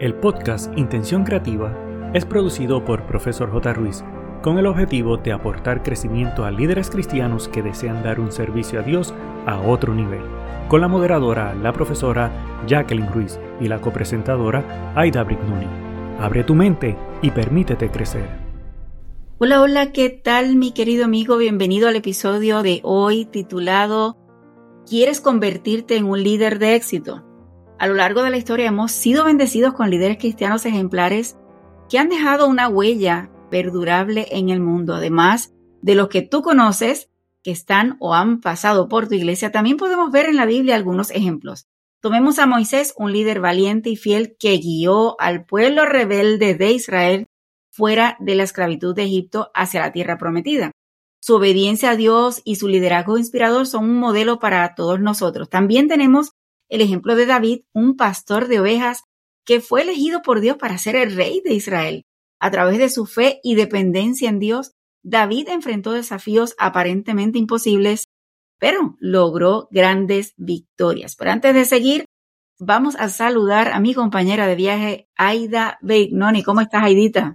El podcast Intención Creativa es producido por Profesor J. Ruiz con el objetivo de aportar crecimiento a líderes cristianos que desean dar un servicio a Dios a otro nivel, con la moderadora, la profesora Jacqueline Ruiz y la copresentadora Aida Brignoni. Abre tu mente y permítete crecer. Hola, hola, ¿qué tal mi querido amigo? Bienvenido al episodio de hoy titulado ¿Quieres convertirte en un líder de éxito? A lo largo de la historia hemos sido bendecidos con líderes cristianos ejemplares que han dejado una huella perdurable en el mundo. Además de los que tú conoces, que están o han pasado por tu iglesia, también podemos ver en la Biblia algunos ejemplos. Tomemos a Moisés, un líder valiente y fiel que guió al pueblo rebelde de Israel fuera de la esclavitud de Egipto hacia la tierra prometida. Su obediencia a Dios y su liderazgo inspirador son un modelo para todos nosotros. También tenemos el ejemplo de David, un pastor de ovejas que fue elegido por Dios para ser el rey de Israel. A través de su fe y dependencia en Dios, David enfrentó desafíos aparentemente imposibles, pero logró grandes victorias. Pero antes de seguir, vamos a saludar a mi compañera de viaje, Aida Beignoni. ¿Cómo estás, Aidita?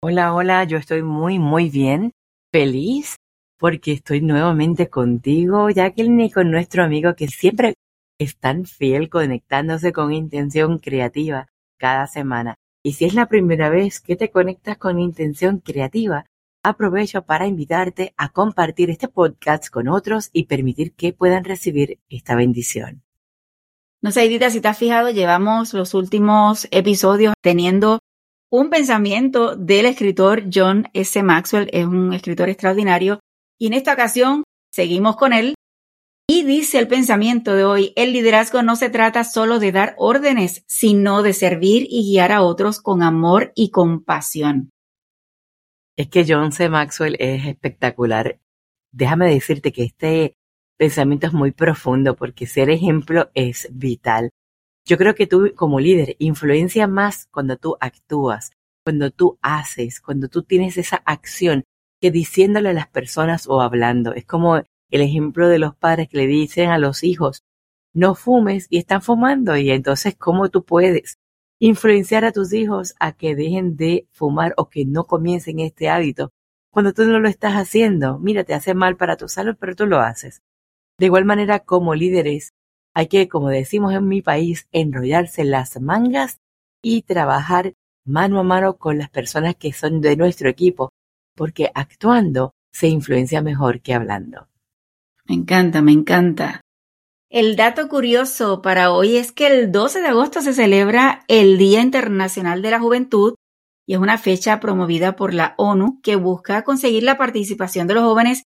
Hola, hola, yo estoy muy, muy bien, feliz, porque estoy nuevamente contigo, Jacqueline, y con nuestro amigo que siempre es tan fiel conectándose con intención creativa cada semana. Y si es la primera vez que te conectas con intención creativa, aprovecho para invitarte a compartir este podcast con otros y permitir que puedan recibir esta bendición. No sé, Edita, si te has fijado, llevamos los últimos episodios teniendo un pensamiento del escritor John S. Maxwell, es un escritor extraordinario, y en esta ocasión seguimos con él y dice el pensamiento de hoy, el liderazgo no se trata solo de dar órdenes, sino de servir y guiar a otros con amor y compasión. Es que John C. Maxwell es espectacular. Déjame decirte que este pensamiento es muy profundo porque ser ejemplo es vital. Yo creo que tú como líder influencia más cuando tú actúas, cuando tú haces, cuando tú tienes esa acción que diciéndole a las personas o hablando. Es como el ejemplo de los padres que le dicen a los hijos, no fumes y están fumando y entonces cómo tú puedes influenciar a tus hijos a que dejen de fumar o que no comiencen este hábito cuando tú no lo estás haciendo. Mira, te hace mal para tu salud, pero tú lo haces. De igual manera, como líderes, hay que, como decimos en mi país, enrollarse las mangas y trabajar mano a mano con las personas que son de nuestro equipo, porque actuando se influencia mejor que hablando. Me encanta, me encanta. El dato curioso para hoy es que el 12 de agosto se celebra el Día Internacional de la Juventud y es una fecha promovida por la ONU que busca conseguir la participación de los jóvenes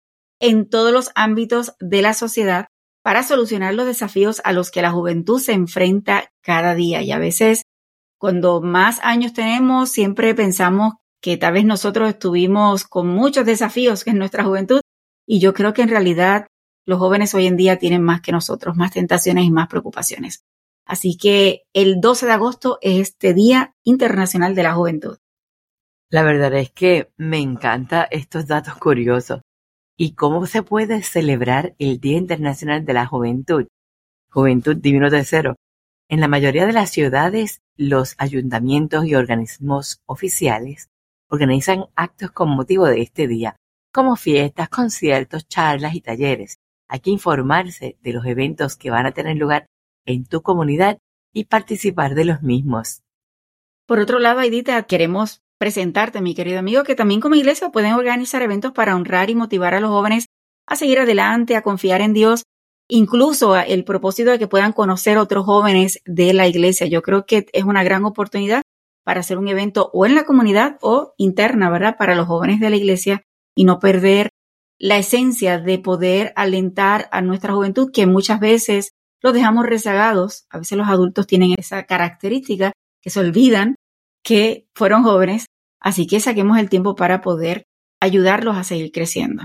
en todos los ámbitos de la sociedad para solucionar los desafíos a los que la juventud se enfrenta cada día. Y a veces, cuando más años tenemos, siempre pensamos que tal vez nosotros estuvimos con muchos desafíos en nuestra juventud y yo creo que en realidad los jóvenes hoy en día tienen más que nosotros, más tentaciones y más preocupaciones. Así que el 12 de agosto es este Día Internacional de la Juventud. La verdad es que me encanta estos datos curiosos. ¿Y cómo se puede celebrar el Día Internacional de la Juventud? Juventud Divino Tercero. En la mayoría de las ciudades, los ayuntamientos y organismos oficiales organizan actos con motivo de este día, como fiestas, conciertos, charlas y talleres. Hay que informarse de los eventos que van a tener lugar en tu comunidad y participar de los mismos. Por otro lado, Aidita, queremos presentarte, mi querido amigo, que también como iglesia pueden organizar eventos para honrar y motivar a los jóvenes a seguir adelante, a confiar en Dios, incluso el propósito de que puedan conocer otros jóvenes de la iglesia. Yo creo que es una gran oportunidad para hacer un evento o en la comunidad o interna, ¿verdad? Para los jóvenes de la iglesia y no perder la esencia de poder alentar a nuestra juventud, que muchas veces los dejamos rezagados. A veces los adultos tienen esa característica que se olvidan que fueron jóvenes, así que saquemos el tiempo para poder ayudarlos a seguir creciendo.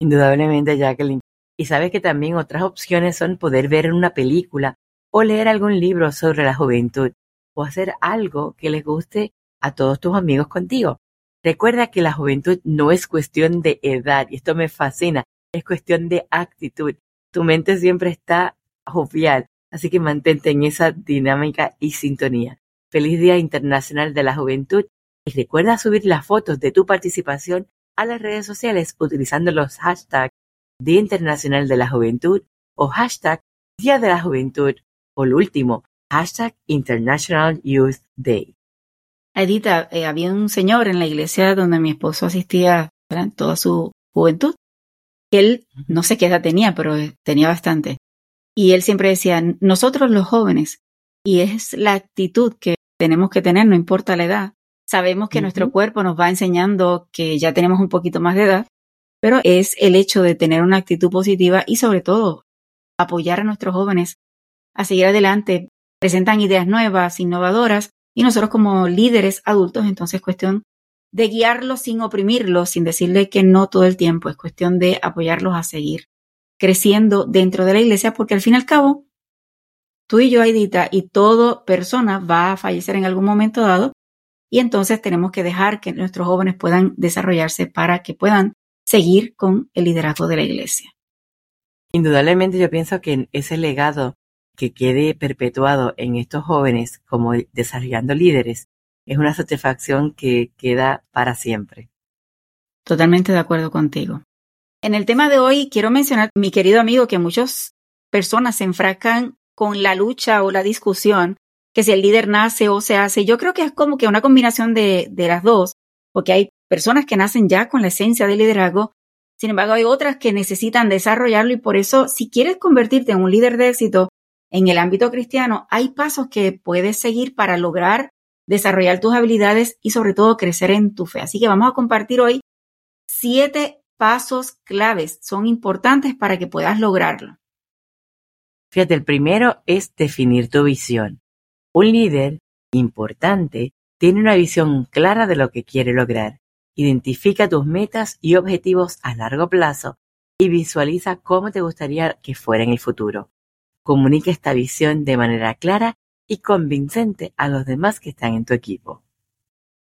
Indudablemente, Jacqueline. Y sabes que también otras opciones son poder ver una película o leer algún libro sobre la juventud o hacer algo que les guste a todos tus amigos contigo. Recuerda que la juventud no es cuestión de edad, y esto me fascina, es cuestión de actitud. Tu mente siempre está jovial, así que mantente en esa dinámica y sintonía. Feliz Día Internacional de la Juventud y recuerda subir las fotos de tu participación a las redes sociales utilizando los hashtags Día Internacional de la Juventud o hashtag Día de la Juventud o el último, hashtag International Youth Day. Edita, eh, había un señor en la iglesia donde mi esposo asistía toda su juventud, él no sé qué edad tenía, pero eh, tenía bastante. Y él siempre decía, nosotros los jóvenes, y es la actitud que tenemos que tener, no importa la edad. Sabemos que nuestro cuerpo nos va enseñando que ya tenemos un poquito más de edad, pero es el hecho de tener una actitud positiva y sobre todo apoyar a nuestros jóvenes a seguir adelante. Presentan ideas nuevas, innovadoras, y nosotros como líderes adultos, entonces es cuestión de guiarlos sin oprimirlos, sin decirle que no todo el tiempo, es cuestión de apoyarlos a seguir creciendo dentro de la iglesia, porque al fin y al cabo, tú y yo, Aidita, y toda persona va a fallecer en algún momento dado, y entonces tenemos que dejar que nuestros jóvenes puedan desarrollarse para que puedan seguir con el liderazgo de la iglesia. Indudablemente yo pienso que ese legado que quede perpetuado en estos jóvenes como desarrollando líderes es una satisfacción que queda para siempre. Totalmente de acuerdo contigo. En el tema de hoy quiero mencionar, mi querido amigo, que muchas personas se enfrascan con la lucha o la discusión que si el líder nace o se hace. Yo creo que es como que una combinación de, de las dos, porque hay personas que nacen ya con la esencia del liderazgo, sin embargo hay otras que necesitan desarrollarlo y por eso si quieres convertirte en un líder de éxito, en el ámbito cristiano, hay pasos que puedes seguir para lograr desarrollar tus habilidades y sobre todo crecer en tu fe. Así que vamos a compartir hoy siete pasos claves. Son importantes para que puedas lograrlo. Fíjate, el primero es definir tu visión. Un líder importante tiene una visión clara de lo que quiere lograr. Identifica tus metas y objetivos a largo plazo y visualiza cómo te gustaría que fuera en el futuro. Comunica esta visión de manera clara y convincente a los demás que están en tu equipo.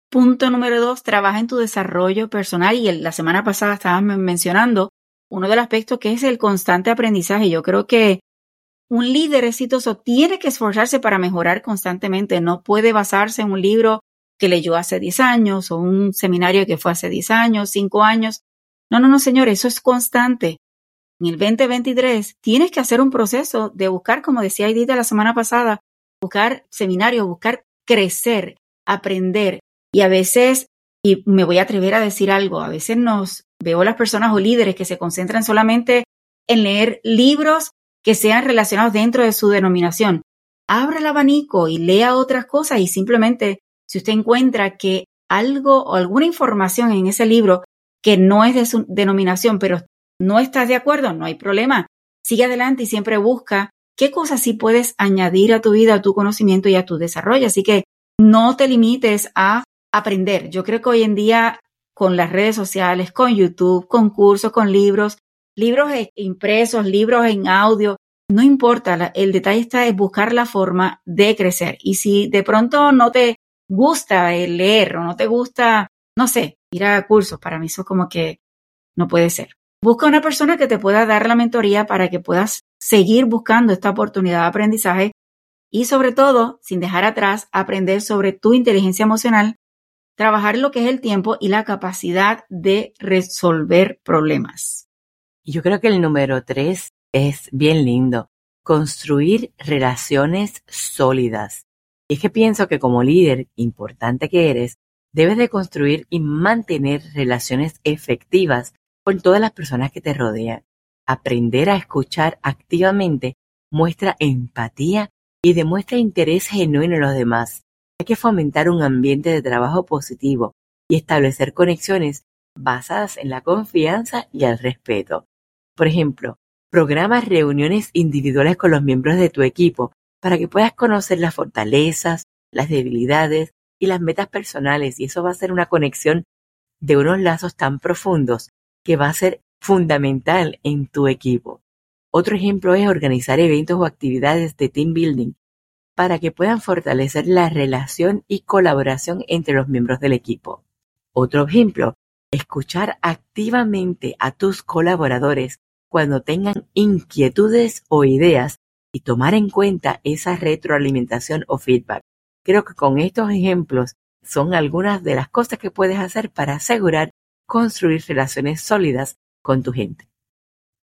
Punto número dos, trabaja en tu desarrollo personal y la semana pasada estábamos mencionando uno de los aspectos que es el constante aprendizaje. Yo creo que un líder exitoso tiene que esforzarse para mejorar constantemente, no puede basarse en un libro que leyó hace 10 años o un seminario que fue hace 10 años, 5 años. No, no, no, señor, eso es constante en el 2023 tienes que hacer un proceso de buscar, como decía Edith la semana pasada, buscar seminarios, buscar crecer, aprender. Y a veces, y me voy a atrever a decir algo, a veces nos veo las personas o líderes que se concentran solamente en leer libros que sean relacionados dentro de su denominación. Abra el abanico y lea otras cosas y simplemente si usted encuentra que algo o alguna información en ese libro que no es de su denominación, pero no estás de acuerdo, no hay problema. Sigue adelante y siempre busca qué cosas sí puedes añadir a tu vida, a tu conocimiento y a tu desarrollo. Así que no te limites a aprender. Yo creo que hoy en día con las redes sociales, con YouTube, con cursos, con libros, libros e-, impresos, libros en audio, no importa, el detalle está en buscar la forma de crecer. Y si de pronto no te gusta leer o no te gusta, no sé, ir a cursos, para mí eso como que no puede ser. Busca una persona que te pueda dar la mentoría para que puedas seguir buscando esta oportunidad de aprendizaje y sobre todo, sin dejar atrás, aprender sobre tu inteligencia emocional, trabajar lo que es el tiempo y la capacidad de resolver problemas. Yo creo que el número tres es bien lindo, construir relaciones sólidas. Y es que pienso que como líder importante que eres, debes de construir y mantener relaciones efectivas con todas las personas que te rodean. Aprender a escuchar activamente muestra empatía y demuestra interés genuino en los demás. Hay que fomentar un ambiente de trabajo positivo y establecer conexiones basadas en la confianza y el respeto. Por ejemplo, programa reuniones individuales con los miembros de tu equipo para que puedas conocer las fortalezas, las debilidades y las metas personales y eso va a ser una conexión de unos lazos tan profundos que va a ser fundamental en tu equipo. Otro ejemplo es organizar eventos o actividades de team building para que puedan fortalecer la relación y colaboración entre los miembros del equipo. Otro ejemplo, escuchar activamente a tus colaboradores cuando tengan inquietudes o ideas y tomar en cuenta esa retroalimentación o feedback. Creo que con estos ejemplos son algunas de las cosas que puedes hacer para asegurar construir relaciones sólidas con tu gente.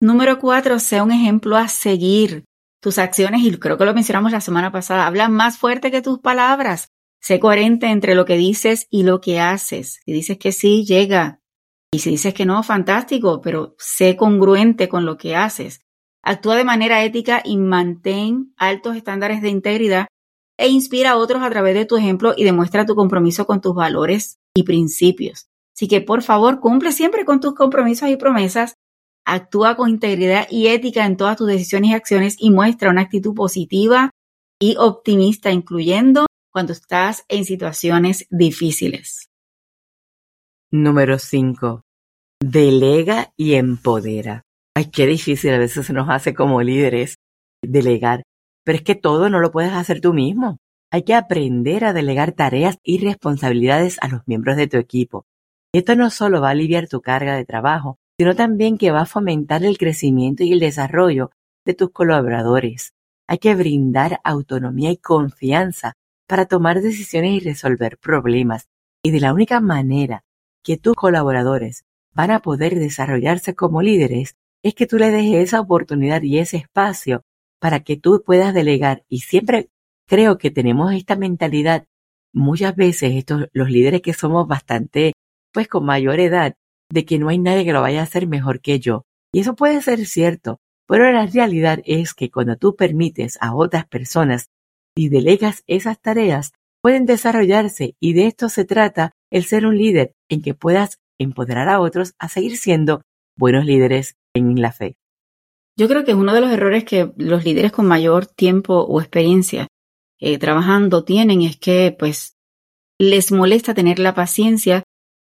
Número cuatro, sea un ejemplo a seguir. Tus acciones, y creo que lo mencionamos la semana pasada, hablan más fuerte que tus palabras. Sé coherente entre lo que dices y lo que haces. Si dices que sí, llega. Y si dices que no, fantástico, pero sé congruente con lo que haces. Actúa de manera ética y mantén altos estándares de integridad e inspira a otros a través de tu ejemplo y demuestra tu compromiso con tus valores y principios. Así que por favor, cumple siempre con tus compromisos y promesas, actúa con integridad y ética en todas tus decisiones y acciones y muestra una actitud positiva y optimista, incluyendo cuando estás en situaciones difíciles. Número 5. Delega y empodera. Ay, qué difícil a veces se nos hace como líderes delegar, pero es que todo no lo puedes hacer tú mismo. Hay que aprender a delegar tareas y responsabilidades a los miembros de tu equipo. Esto no solo va a aliviar tu carga de trabajo, sino también que va a fomentar el crecimiento y el desarrollo de tus colaboradores. Hay que brindar autonomía y confianza para tomar decisiones y resolver problemas. Y de la única manera que tus colaboradores van a poder desarrollarse como líderes es que tú le dejes esa oportunidad y ese espacio para que tú puedas delegar. Y siempre creo que tenemos esta mentalidad, muchas veces estos, los líderes que somos bastante pues con mayor edad, de que no hay nadie que lo vaya a hacer mejor que yo. Y eso puede ser cierto, pero la realidad es que cuando tú permites a otras personas y delegas esas tareas, pueden desarrollarse y de esto se trata el ser un líder en que puedas empoderar a otros a seguir siendo buenos líderes en la fe. Yo creo que es uno de los errores que los líderes con mayor tiempo o experiencia eh, trabajando tienen es que pues les molesta tener la paciencia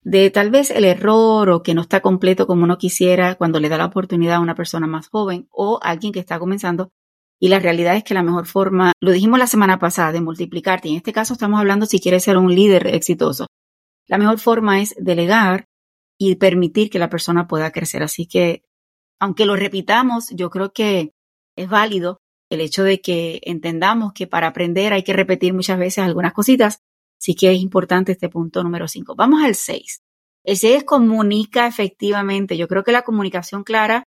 de tal vez el error o que no está completo como uno quisiera cuando le da la oportunidad a una persona más joven o alguien que está comenzando. Y la realidad es que la mejor forma, lo dijimos la semana pasada, de multiplicarte, en este caso estamos hablando si quieres ser un líder exitoso. La mejor forma es delegar y permitir que la persona pueda crecer. Así que, aunque lo repitamos, yo creo que es válido el hecho de que entendamos que para aprender hay que repetir muchas veces algunas cositas Sí que es importante este punto número 5. Vamos al 6. El 6 es comunica efectivamente. Yo creo que la comunicación clara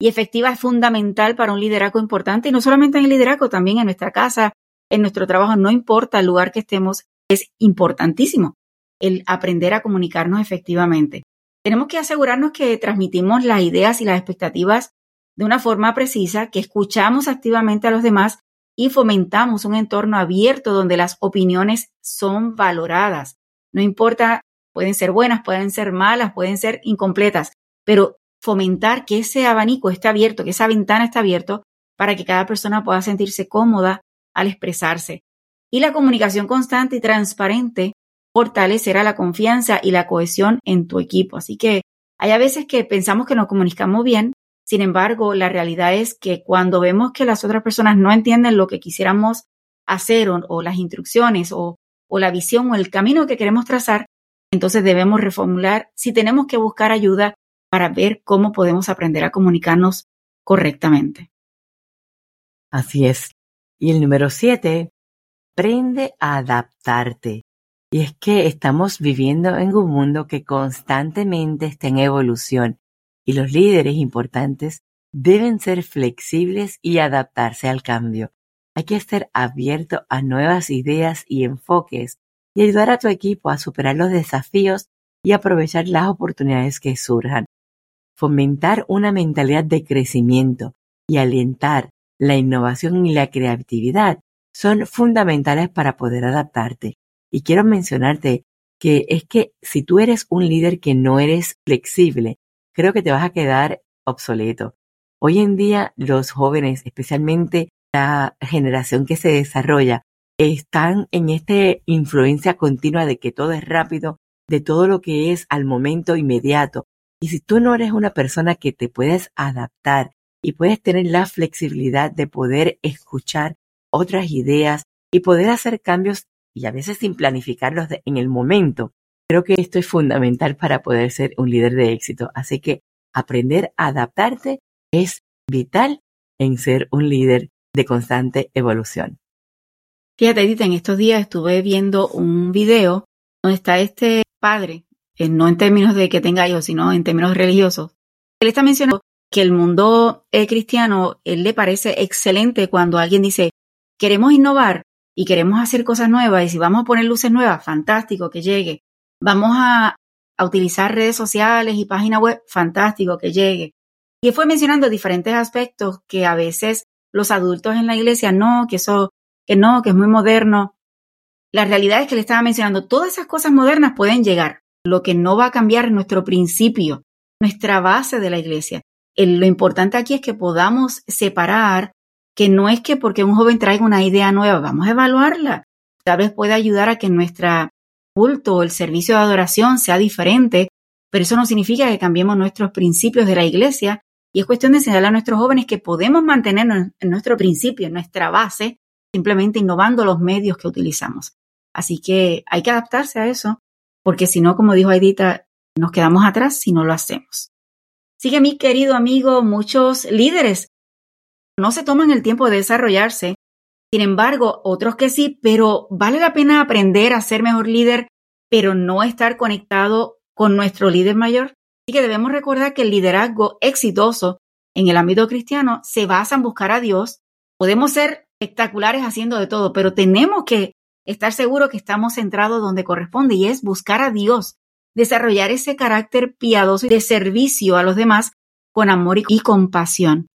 y efectiva es fundamental para un liderazgo importante y no solamente en el liderazgo, también en nuestra casa, en nuestro trabajo, no importa el lugar que estemos, es importantísimo el aprender a comunicarnos efectivamente. Tenemos que asegurarnos que transmitimos las ideas y las expectativas de una forma precisa, que escuchamos activamente a los demás y fomentamos un entorno abierto donde las opiniones son valoradas. No importa, pueden ser buenas, pueden ser malas, pueden ser incompletas, pero fomentar que ese abanico esté abierto, que esa ventana esté abierto para que cada persona pueda sentirse cómoda al expresarse. Y la comunicación constante y transparente fortalecerá la confianza y la cohesión en tu equipo. Así que hay a veces que pensamos que nos comunicamos bien, sin embargo, la realidad es que cuando vemos que las otras personas no entienden lo que quisiéramos hacer o, las instrucciones o, la visión o el camino que queremos trazar, entonces debemos reformular si tenemos que buscar ayuda para ver cómo podemos aprender a comunicarnos correctamente. Así es. Y el número siete, aprende a adaptarte. Y es que estamos viviendo en un mundo que constantemente está en evolución y los líderes importantes deben ser flexibles y adaptarse al cambio. Hay que estar abierto a nuevas ideas y enfoques y ayudar a tu equipo a superar los desafíos y aprovechar las oportunidades que surjan. Fomentar una mentalidad de crecimiento y alentar la innovación y la creatividad son fundamentales para poder adaptarte. Y quiero mencionarte que es que si tú eres un líder que no eres flexible, creo que te vas a quedar obsoleto. Hoy en día los jóvenes, especialmente la generación que se desarrolla, están en esta influencia continua de que todo es rápido, de todo lo que es al momento inmediato. Y si tú no eres una persona que te puedes adaptar y puedes tener la flexibilidad de poder escuchar otras ideas y poder hacer cambios y a veces sin planificarlos en el momento, Creo que esto es fundamental para poder ser un líder de éxito. Así que aprender a adaptarte es vital en ser un líder de constante evolución. Fíjate, Edith, en estos días estuve viendo un video donde está este padre, eh, no en términos de que tenga hijos, sino en términos religiosos. Él está mencionando que el mundo eh, cristiano, él le parece excelente cuando alguien dice, queremos innovar y queremos hacer cosas nuevas y si vamos a poner luces nuevas, fantástico que llegue. Vamos a, a utilizar redes sociales y páginas web, fantástico que llegue. Y fue mencionando diferentes aspectos que a veces los adultos en la iglesia no, que eso que no, que es muy moderno. La realidad es que le estaba mencionando, todas esas cosas modernas pueden llegar. Lo que no va a cambiar es nuestro principio, nuestra base de la iglesia. lo importante aquí es que podamos separar que no es que porque un joven traiga una idea nueva, vamos a evaluarla. Tal vez pueda ayudar a que nuestra culto el servicio de adoración sea diferente, pero eso no significa que cambiemos nuestros principios de la iglesia y es cuestión de enseñarle a nuestros jóvenes que podemos mantenernos en nuestro principio, en nuestra base, simplemente innovando los medios que utilizamos. Así que hay que adaptarse a eso, porque si no, como dijo Aidita, nos quedamos atrás si no lo hacemos. Sigue mi querido amigo, muchos líderes no se toman el tiempo de desarrollarse. Sin embargo, otros que sí, pero vale la pena aprender a ser mejor líder, pero no estar conectado con nuestro líder mayor. Así que debemos recordar que el liderazgo exitoso en el ámbito cristiano se basa en buscar a Dios. Podemos ser espectaculares haciendo de todo, pero tenemos que estar seguros que estamos centrados donde corresponde y es buscar a Dios, desarrollar ese carácter piadoso y de servicio a los demás con amor y compasión.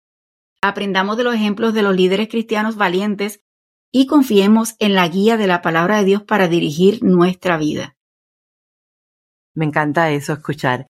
Aprendamos de los ejemplos de los líderes cristianos valientes y confiemos en la guía de la palabra de Dios para dirigir nuestra vida. Me encanta eso escuchar.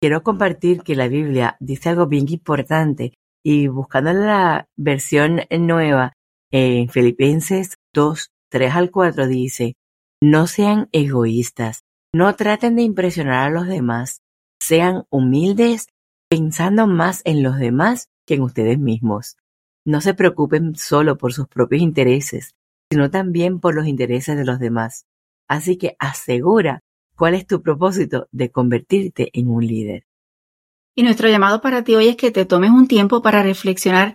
Quiero compartir que la Biblia dice algo bien importante y buscando la versión nueva en Filipenses 2, 3 al 4 dice, no sean egoístas, no traten de impresionar a los demás, sean humildes pensando más en los demás que en ustedes mismos. No se preocupen solo por sus propios intereses, sino también por los intereses de los demás. Así que asegura cuál es tu propósito de convertirte en un líder. Y nuestro llamado para ti hoy es que te tomes un tiempo para reflexionar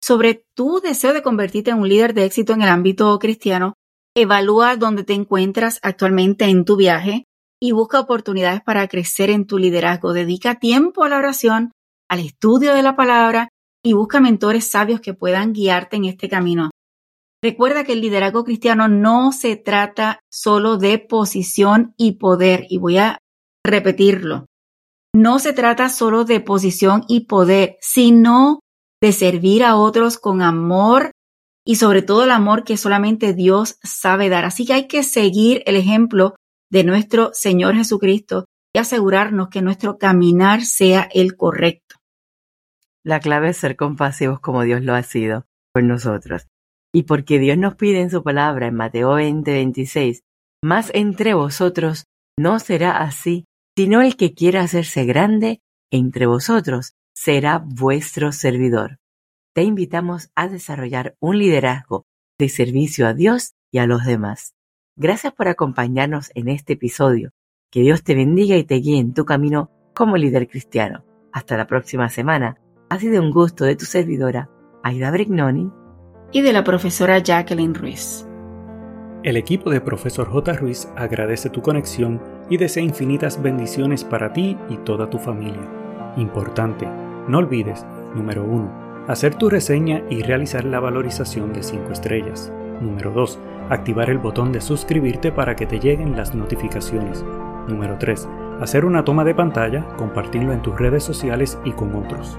sobre tu deseo de convertirte en un líder de éxito en el ámbito cristiano, evalúa dónde te encuentras actualmente en tu viaje y busca oportunidades para crecer en tu liderazgo. Dedica tiempo a la oración, al estudio de la palabra y busca mentores sabios que puedan guiarte en este camino. Recuerda que el liderazgo cristiano no se trata solo de posición y poder, y voy a repetirlo. No se trata solo de posición y poder, sino de servir a otros con amor y sobre todo el amor que solamente Dios sabe dar. Así que hay que seguir el ejemplo de nuestro Señor Jesucristo y asegurarnos que nuestro caminar sea el correcto. La clave es ser compasivos como Dios lo ha sido con nosotros. Y porque Dios nos pide en su palabra en Mateo 20, 26, más entre vosotros no será así, sino el que quiera hacerse grande entre vosotros será vuestro servidor. Te invitamos a desarrollar un liderazgo de servicio a Dios y a los demás. Gracias por acompañarnos en este episodio. Que Dios te bendiga y te guíe en tu camino como líder cristiano. Hasta la próxima semana. Ha sido un gusto de tu servidora, Aida Brignoni. Y de la profesora Jacqueline Ruiz. El equipo de Profesor J. Ruiz agradece tu conexión y desea infinitas bendiciones para ti y toda tu familia. Importante, no olvides, número 1, hacer tu reseña y realizar la valorización de 5 estrellas. Número 2, activar el botón de suscribirte para que te lleguen las notificaciones. Número 3, hacer una toma de pantalla, compartirlo en tus redes sociales y con otros.